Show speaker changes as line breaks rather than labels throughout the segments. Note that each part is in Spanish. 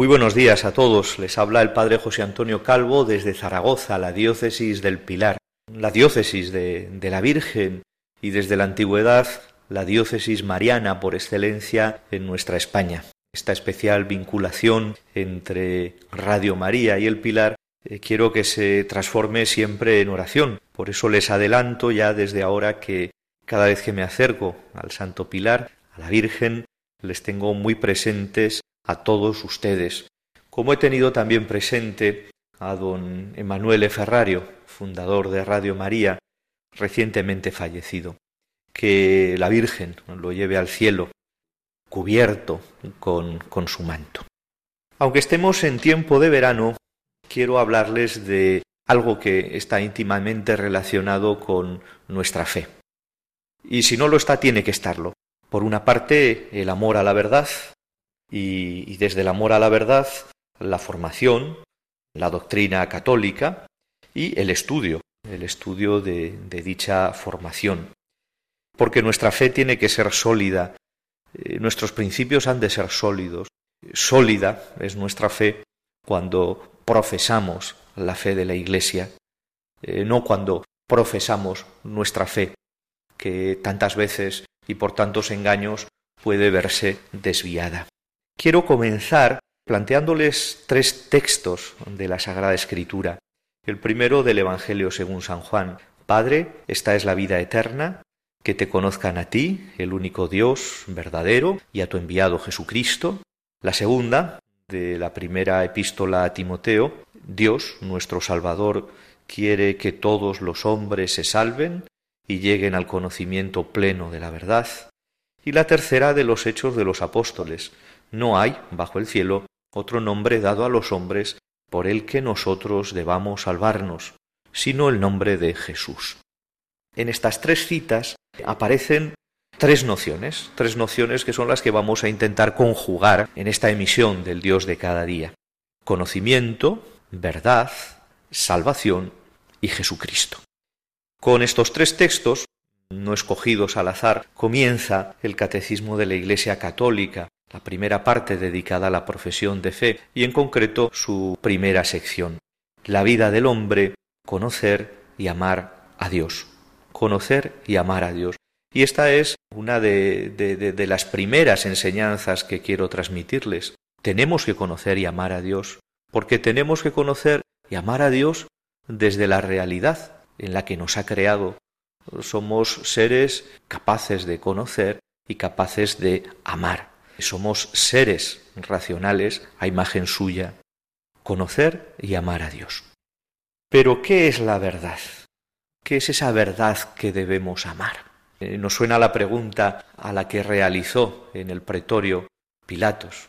Muy buenos días a todos. Les habla el Padre José Antonio Calvo desde Zaragoza, la diócesis del Pilar, la diócesis de, de, la Virgen y desde la antigüedad la diócesis mariana por excelencia en nuestra España. Esta especial vinculación entre Radio María y el Pilar eh, quiero que se transforme siempre en oración. Por eso les adelanto ya desde ahora que cada vez que me acerco al Santo Pilar, a la Virgen, les tengo muy presentes a todos ustedes, como he tenido también presente a don Emanuele Ferrario, fundador de Radio María, recientemente fallecido. Que la Virgen lo lleve al cielo, cubierto con, con su manto. Aunque estemos en tiempo de verano, quiero hablarles de algo que está íntimamente relacionado con nuestra fe. Y si no lo está, tiene que estarlo. Por una parte, el amor a la verdad, y, desde el amor a la verdad, la formación, la doctrina católica y el estudio, el estudio de, de dicha formación. Porque nuestra fe tiene que ser sólida, eh, nuestros principios han de ser sólidos. Sólida es nuestra fe cuando profesamos la fe de la Iglesia, eh, no cuando profesamos nuestra fe, que tantas veces y por tantos engaños puede verse desviada. Quiero comenzar planteándoles tres textos de la Sagrada Escritura. El primero del Evangelio según San Juan. Padre, esta es la vida eterna, que te conozcan a ti, el único Dios verdadero, y a tu enviado Jesucristo. La segunda, de la primera epístola a Timoteo, Dios, nuestro Salvador, quiere que todos los hombres se salven y lleguen al conocimiento pleno de la verdad. Y la tercera de los Hechos de los Apóstoles, no hay, bajo el cielo, otro nombre dado a los hombres por el que nosotros debamos salvarnos, sino el nombre de Jesús. En estas tres citas aparecen tres nociones, tres nociones que son las que vamos a intentar conjugar en esta emisión del Dios de cada día. Conocimiento, verdad, salvación y Jesucristo. Con estos tres textos, no escogidos al azar, comienza el Catecismo de la Iglesia Católica, la primera parte dedicada a la profesión de fe y en concreto su primera sección, la vida del hombre, conocer y amar a Dios. Conocer y amar a Dios. Y esta es una de, de, de, las primeras enseñanzas que quiero transmitirles. Tenemos que conocer y amar a Dios, porque tenemos que conocer y amar a Dios desde la realidad en la que nos ha creado. Somos seres capaces de conocer y capaces de amar. Somos seres racionales a imagen suya, conocer y amar a Dios. Pero, ¿qué es la verdad? ¿Qué es esa verdad que debemos amar? Eh, nos suena la pregunta a la que realizó en el pretorio Pilatos,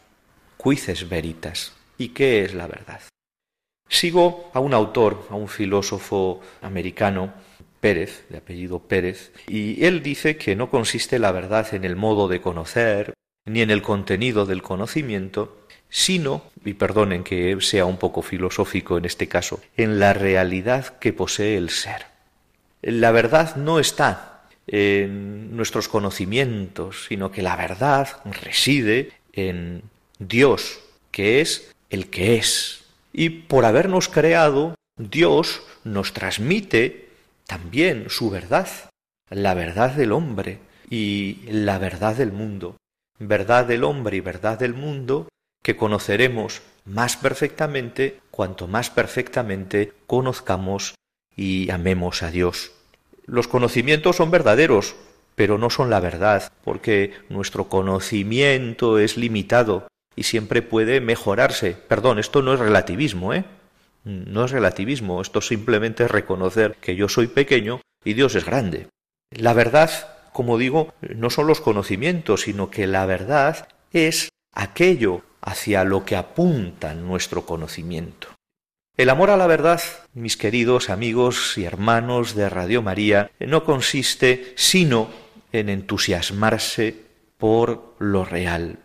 cuices veritas. ¿Y qué es la verdad? Sigo a un autor, a un filósofo americano, Pérez, de apellido Pérez, y él dice que no consiste la verdad en el modo de conocer, ni en el contenido del conocimiento, sino, y perdonen que sea un poco filosófico en este caso, en la realidad que posee el ser. La verdad no está en nuestros conocimientos, sino que la verdad reside en Dios, que es el que es. Y por habernos creado, Dios nos transmite también su verdad, la verdad del hombre y la verdad del mundo verdad del hombre y verdad del mundo, que conoceremos más perfectamente cuanto más perfectamente conozcamos y amemos a Dios. Los conocimientos son verdaderos, pero no son la verdad, porque nuestro conocimiento es limitado y siempre puede mejorarse. Perdón, esto no es relativismo, ¿eh? No es relativismo, esto simplemente es reconocer que yo soy pequeño y Dios es grande. La verdad, como digo, no son los conocimientos, sino que la verdad es aquello hacia lo que apunta nuestro conocimiento. El amor a la verdad, mis queridos amigos y hermanos de Radio María, no consiste sino en entusiasmarse por lo real,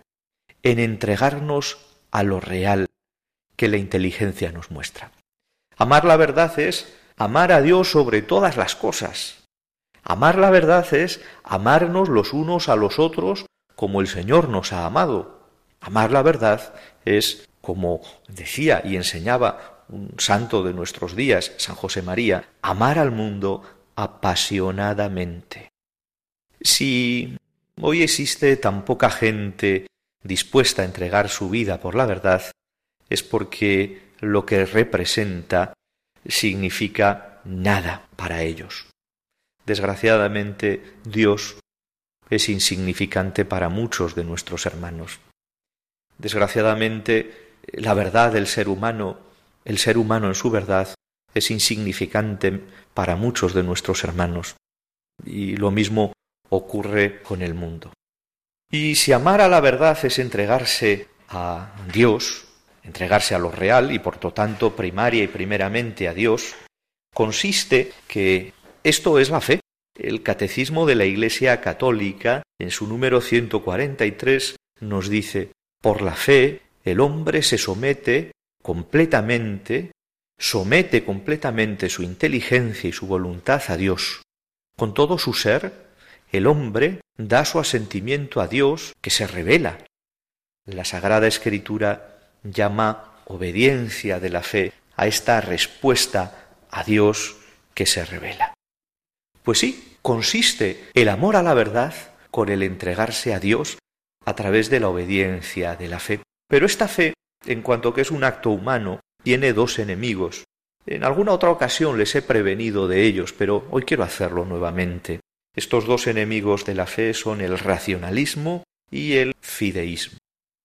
en entregarnos a lo real que la inteligencia nos muestra. Amar la verdad es amar a Dios sobre todas las cosas. Amar la verdad es amarnos los unos a los otros como el Señor nos ha amado. Amar la verdad es, como decía y enseñaba un santo de nuestros días, San José María, amar al mundo apasionadamente. Si hoy existe tan poca gente dispuesta a entregar su vida por la verdad, es porque lo que representa significa nada para ellos. Desgraciadamente, Dios es insignificante para muchos de nuestros hermanos. Desgraciadamente, la verdad del ser humano, el ser humano en su verdad, es insignificante para muchos de nuestros hermanos. Y lo mismo ocurre con el mundo. Y si amar a la verdad es entregarse a Dios, entregarse a lo real y por lo tanto primaria y primeramente a Dios, consiste que esto es la fe. El Catecismo de la Iglesia Católica, en su número 143, nos dice, por la fe el hombre se somete completamente, somete completamente su inteligencia y su voluntad a Dios. Con todo su ser, el hombre da su asentimiento a Dios que se revela. La Sagrada Escritura llama obediencia de la fe a esta respuesta a Dios que se revela. Pues sí, consiste el amor a la verdad con el entregarse a Dios a través de la obediencia de la fe. Pero esta fe, en cuanto que es un acto humano, tiene dos enemigos. En alguna otra ocasión les he prevenido de ellos, pero hoy quiero hacerlo nuevamente. Estos dos enemigos de la fe son el racionalismo y el fideísmo.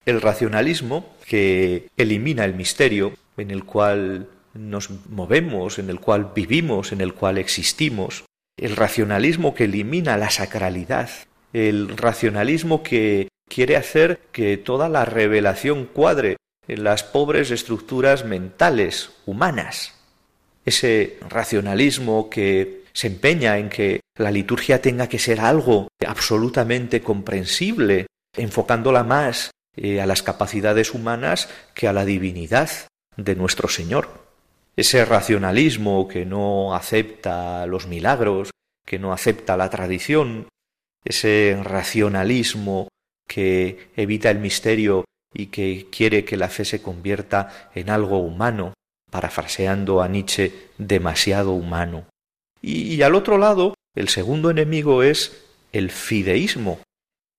El racionalismo, que elimina el misterio en el cual nos movemos, en el cual vivimos, en el cual existimos. El racionalismo que elimina la sacralidad. El racionalismo que quiere hacer que toda la revelación cuadre en las pobres estructuras mentales humanas. Ese racionalismo que se empeña en que la liturgia tenga que ser algo absolutamente comprensible, enfocándola más eh, a las capacidades humanas que a la divinidad de nuestro Señor. Ese racionalismo que no acepta los milagros, que no acepta la tradición, ese racionalismo que evita el misterio y que quiere que la fe se convierta en algo humano, parafraseando a Nietzsche, demasiado humano. Y, al otro lado, el segundo enemigo es el fideísmo,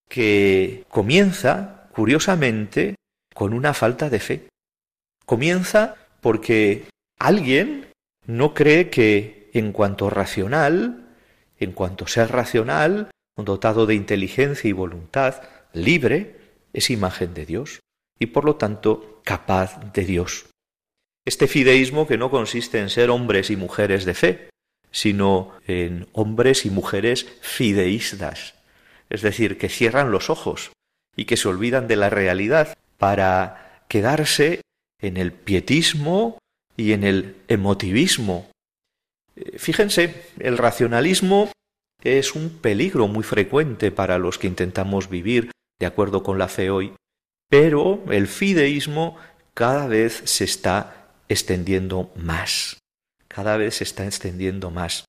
que comienza, curiosamente, con una falta de fe. Comienza porque alguien no cree que en cuanto racional, en cuanto ser racional, dotado de inteligencia y voluntad libre, es imagen de Dios y por lo tanto capaz de Dios. Este fideísmo que no consiste en ser hombres y mujeres de fe, sino en hombres y mujeres fideístas, es decir, que cierran los ojos y que se olvidan de la realidad para quedarse en el pietismo y en el emotivismo. Eh, fíjense, el racionalismo es un peligro muy frecuente para los que intentamos vivir de acuerdo con la fe hoy, pero el fideísmo cada vez se está extendiendo más cada vez se está extendiendo más.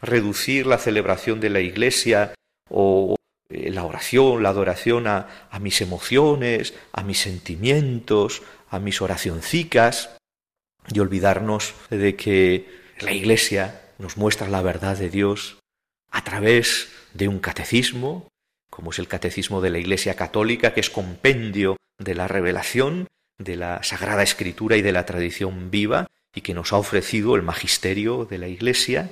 Reducir la celebración de la Iglesia o eh, la oración, la adoración a, mis emociones, a mis sentimientos, a mis oracioncicas y olvidarnos de que la Iglesia nos muestra la verdad de Dios a través de un catecismo, como es el catecismo de la Iglesia Católica, que es compendio de la revelación, de la Sagrada Escritura y de la tradición viva, y que nos ha ofrecido el magisterio de la Iglesia,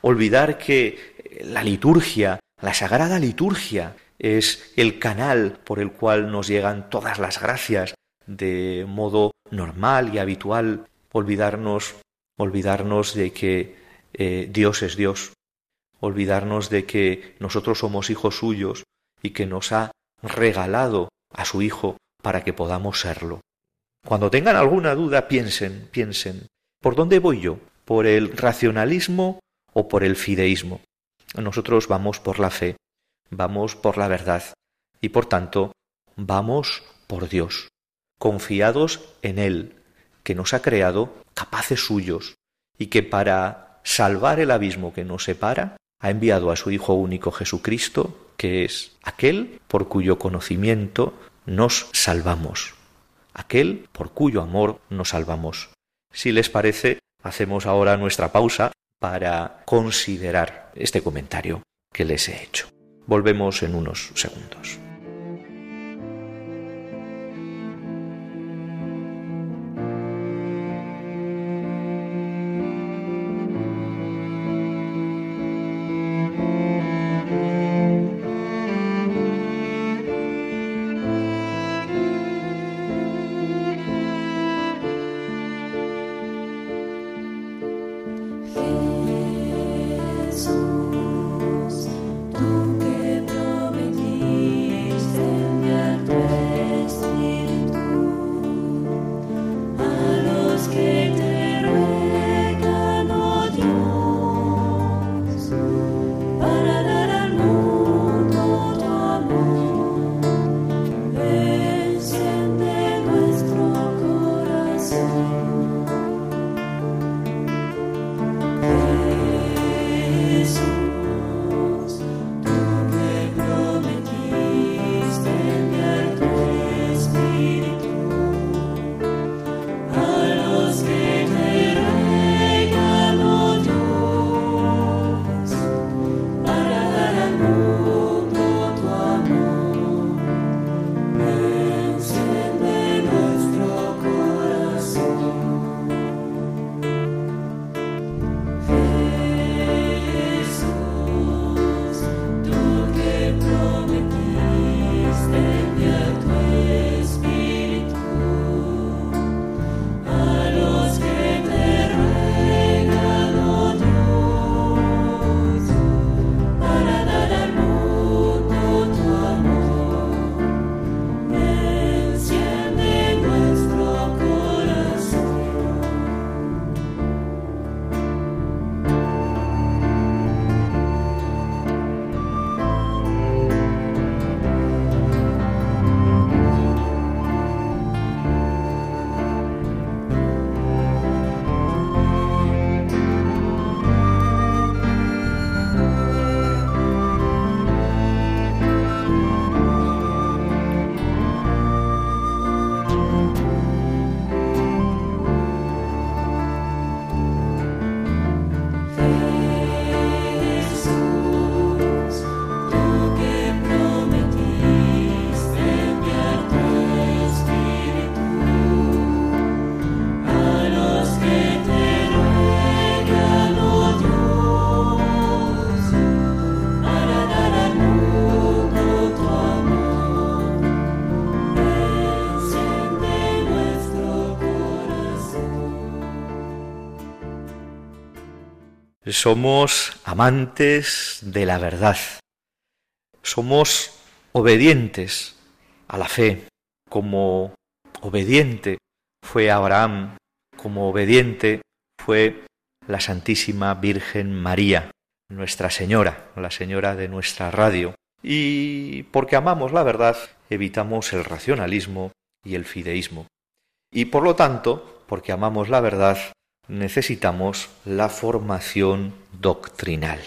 olvidar que la liturgia, la sagrada liturgia, es el canal por el cual nos llegan todas las gracias de modo normal y habitual, olvidarnos, olvidarnos de que eh, Dios es Dios, olvidarnos de que nosotros somos hijos suyos y que nos ha regalado a su Hijo para que podamos serlo. Cuando tengan alguna duda, piensen, piensen, ¿por dónde voy yo? ¿Por el racionalismo o por el fideísmo? Nosotros vamos por la fe, vamos por la verdad y por tanto vamos por Dios, confiados en Él, que nos ha creado capaces suyos y que para salvar el abismo que nos separa, ha enviado a su Hijo único Jesucristo, que es aquel por cuyo conocimiento nos salvamos, aquel por cuyo amor nos salvamos. Si les parece, hacemos ahora nuestra pausa para considerar este comentario que les he hecho. Volvemos en unos segundos. Somos amantes de la verdad, somos obedientes a la fe, como obediente fue Abraham, como obediente fue la Santísima Virgen María, Nuestra Señora, la Señora de nuestra radio. Y porque amamos la verdad, evitamos el racionalismo y el fideísmo. Y por lo tanto, porque amamos la verdad, necesitamos la formación doctrinal.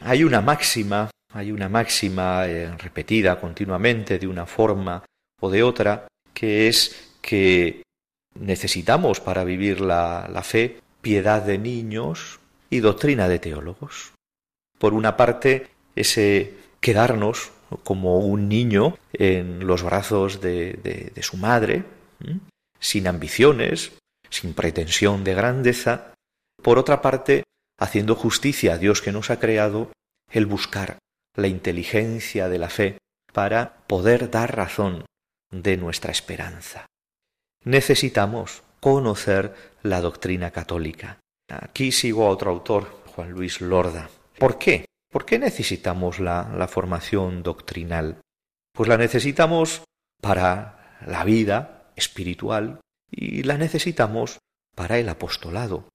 Hay una máxima, hay una máxima eh, repetida continuamente de una forma o de otra, que es que necesitamos para vivir la, la fe piedad de niños y doctrina de teólogos. Por una parte, ese quedarnos como un niño en los brazos de, de, su madre, sin ambiciones, sin pretensión de grandeza, por otra parte, haciendo justicia a Dios que nos ha creado, el buscar la inteligencia de la fe para poder dar razón de nuestra esperanza. Necesitamos conocer la doctrina católica. Aquí sigo a otro autor, Juan Luis Lorda. ¿Por qué? ¿Por qué necesitamos la, la formación doctrinal? Pues la necesitamos para la vida espiritual y la necesitamos para el apostolado.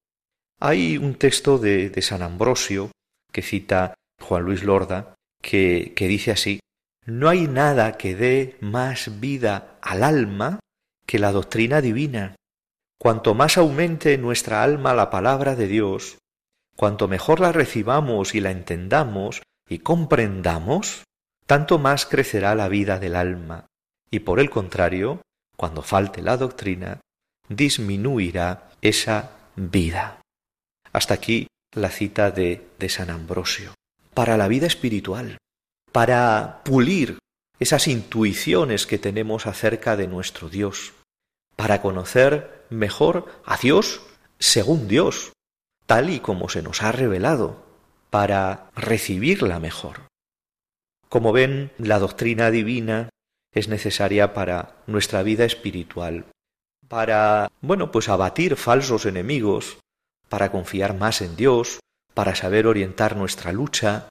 Hay un texto de, San Ambrosio que cita Juan Luis Lorda que, que dice así, no hay nada que dé más vida al alma que la doctrina divina. Cuanto más aumente nuestra alma la palabra de Dios, cuanto mejor la recibamos y la entendamos y comprendamos, tanto más crecerá la vida del alma, y por el contrario, cuando falte la doctrina, disminuirá esa vida. Hasta aquí la cita de, de San Ambrosio. Para la vida espiritual, para pulir esas intuiciones que tenemos acerca de nuestro Dios, para conocer mejor a Dios según Dios, tal y como se nos ha revelado, para recibirla mejor. Como ven, la doctrina divina es necesaria para nuestra vida espiritual, para, bueno, pues abatir falsos enemigos, para confiar más en Dios, para saber orientar nuestra lucha,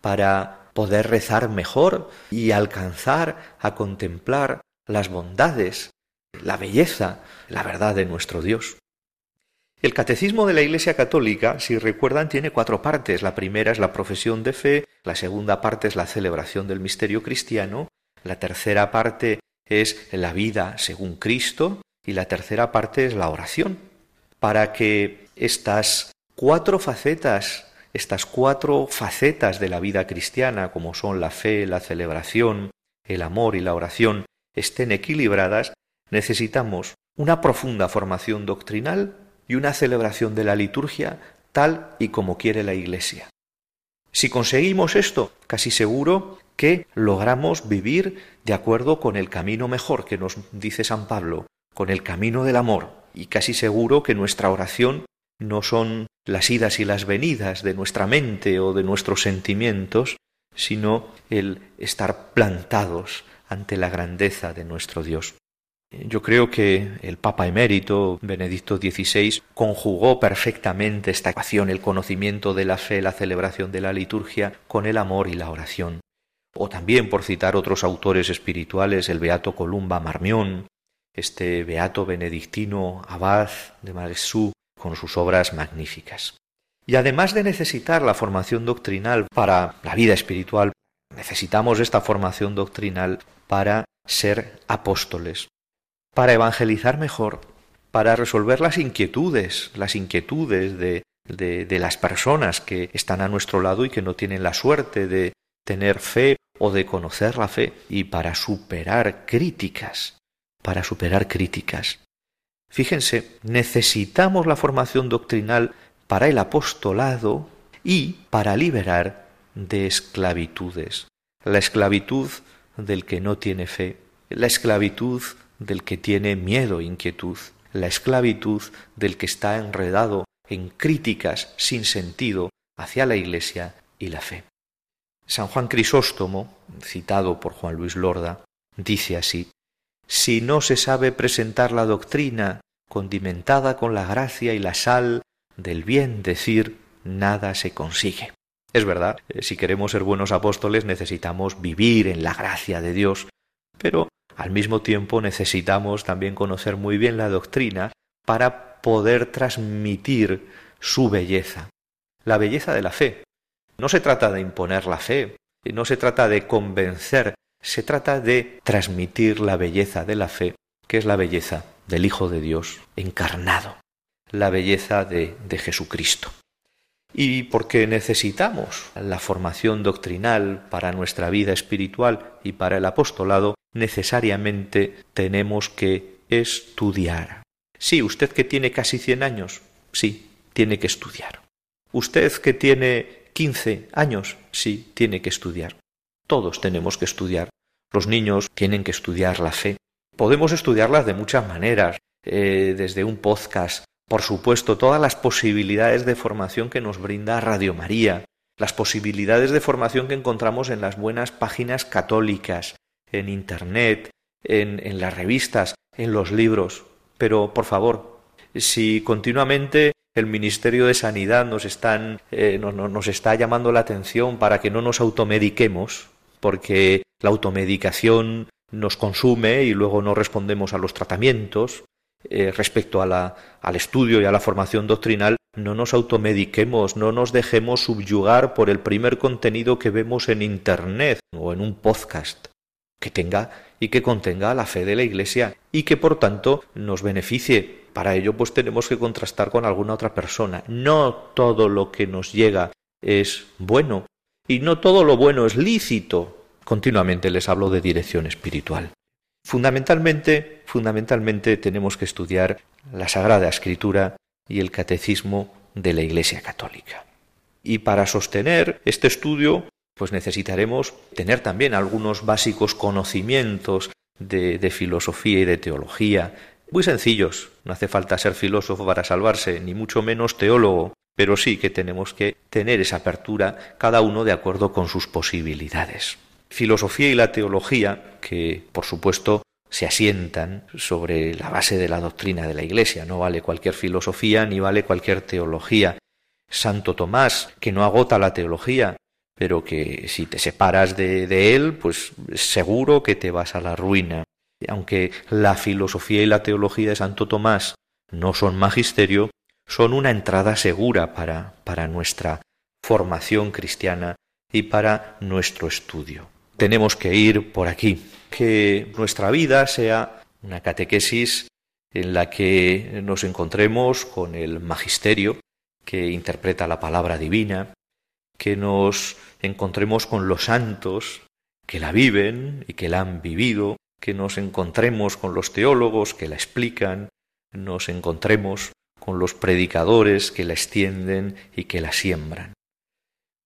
para poder rezar mejor y alcanzar a contemplar las bondades, la belleza, la verdad de nuestro Dios. El catecismo de la Iglesia Católica, si recuerdan, tiene cuatro partes. La primera es la profesión de fe, la segunda parte es la celebración del misterio cristiano, la tercera parte es la vida según Cristo y la tercera parte es la oración. Para que estas cuatro facetas, estas cuatro facetas de la vida cristiana, como son la fe, la celebración, el amor y la oración, estén equilibradas, necesitamos una profunda formación doctrinal y una celebración de la liturgia tal y como quiere la Iglesia. Si conseguimos esto, casi seguro que logramos vivir de acuerdo con el camino mejor que nos dice San Pablo, con el camino del amor, y casi seguro que nuestra oración no son las idas y las venidas de nuestra mente o de nuestros sentimientos, sino el estar plantados ante la grandeza de nuestro Dios. Yo creo que el Papa emérito Benedicto XVI conjugó perfectamente esta ecuación, el conocimiento de la fe, la celebración de la liturgia, con el amor y la oración. O también, por citar otros autores espirituales, el Beato Columba Marmión, este Beato benedictino Abad de Malesú, con sus obras magníficas. Y además de necesitar la formación doctrinal para la vida espiritual, necesitamos esta formación doctrinal para ser apóstoles, para evangelizar mejor, para resolver las inquietudes, las inquietudes de, de, las personas que están a nuestro lado y que no tienen la suerte de tener fe o de conocer la fe y para superar críticas, para superar críticas. Fíjense, necesitamos la formación doctrinal para el apostolado y para liberar de esclavitudes. La esclavitud del que no tiene fe, la esclavitud del que tiene miedo e inquietud, la esclavitud del que está enredado en críticas sin sentido hacia la Iglesia y la fe. San Juan Crisóstomo, citado por Juan Luis Lorda, dice así Si no se sabe presentar la doctrina condimentada con la gracia y la sal del bien decir, nada se consigue. Es verdad, eh, si queremos ser buenos apóstoles necesitamos vivir en la gracia de Dios, pero al mismo tiempo necesitamos también conocer muy bien la doctrina para poder transmitir su belleza, la belleza de la fe. No se trata de imponer la fe, no se trata de convencer, se trata de transmitir la belleza de la fe, que es la belleza del Hijo de Dios encarnado, la belleza de, Jesucristo. Y porque necesitamos la formación doctrinal para nuestra vida espiritual y para el apostolado, necesariamente tenemos que estudiar. Sí, usted que tiene casi cien años, sí, tiene que estudiar. Usted que tiene quince años, sí, tiene que estudiar. Todos tenemos que estudiar. Los niños tienen que estudiar la fe. Podemos estudiarlas de muchas maneras. eh, desde un podcast, por supuesto, todas las posibilidades de formación que nos brinda Radio María, las posibilidades de formación que encontramos en las buenas páginas católicas, en Internet, en, las revistas, en los libros. Pero, por favor, si continuamente el Ministerio de Sanidad eh, nos está llamando la atención para que no nos automediquemos, porque la automedicación nos consume y luego no respondemos a los tratamientos, eh, respecto al estudio y a la formación doctrinal, no nos automediquemos, no nos dejemos subyugar por el primer contenido que vemos en Internet o en un podcast que tenga y que contenga la fe de la Iglesia y que por tanto nos beneficie. Para ello pues tenemos que contrastar con alguna otra persona. No todo lo que nos llega es bueno y no todo lo bueno es lícito. Continuamente les hablo de dirección espiritual. Fundamentalmente, fundamentalmente tenemos que estudiar la Sagrada Escritura y el Catecismo de la Iglesia Católica. Y para sostener este estudio, pues necesitaremos tener también algunos básicos conocimientos de, de, filosofía y de teología, muy sencillos. No hace falta ser filósofo para salvarse, ni mucho menos teólogo, pero sí que tenemos que tener esa apertura, cada uno de acuerdo con sus posibilidades filosofía y la teología, que por supuesto se asientan sobre la base de la doctrina de la Iglesia. No vale cualquier filosofía ni vale cualquier teología. Santo Tomás, que no agota la teología, pero que si te separas de, de él, pues seguro que te vas a la ruina. Aunque la filosofía y la teología de Santo Tomás no son magisterio, son una entrada segura para, para nuestra formación cristiana y para nuestro estudio. Tenemos que ir por aquí, que nuestra vida sea una catequesis en la que nos encontremos con el magisterio que interpreta la palabra divina, que nos encontremos con los santos que la viven y que la han vivido, que nos encontremos con los teólogos que la explican, nos encontremos con los predicadores que la extienden y que la siembran.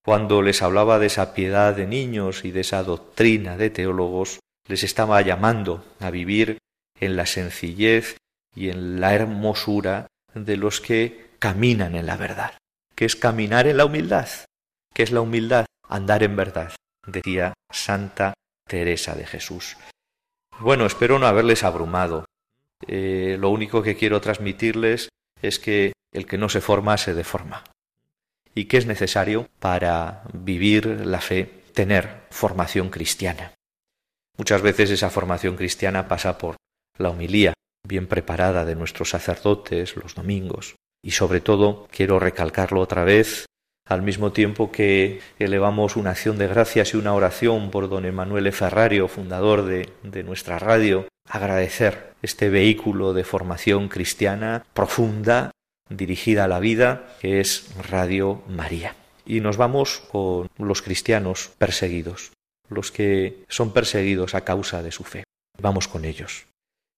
Cuando les hablaba de esa piedad de niños y de esa doctrina de teólogos, les estaba llamando a vivir en la sencillez y en la hermosura de los que caminan en la verdad, que es caminar en la humildad, que es la humildad, andar en verdad, decía Santa Teresa de Jesús. Bueno, espero no haberles abrumado. Eh, lo único que quiero transmitirles es que el que no se forma se deforma y qué es necesario para vivir la fe, tener formación cristiana. Muchas veces esa formación cristiana pasa por la homilía bien preparada de nuestros sacerdotes los domingos. Y sobre todo, quiero recalcarlo otra vez, al mismo tiempo que elevamos una acción de gracias y una oración por don Emanuele Ferrario, fundador de, nuestra radio, agradecer este vehículo de formación cristiana profunda dirigida a la vida, que es Radio María. Y nos vamos con los cristianos perseguidos, los que son perseguidos a causa de su fe. Vamos con ellos.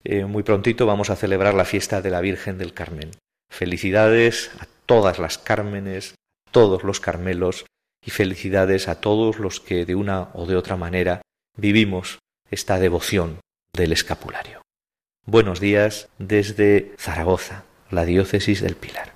Eh, muy prontito vamos a celebrar la fiesta de la Virgen del Carmen. Felicidades a todas las Cármenes, todos los Carmelos y felicidades a todos los que de una o de otra manera vivimos esta devoción del escapulario. Buenos días desde Zaragoza, la diócesis del Pilar.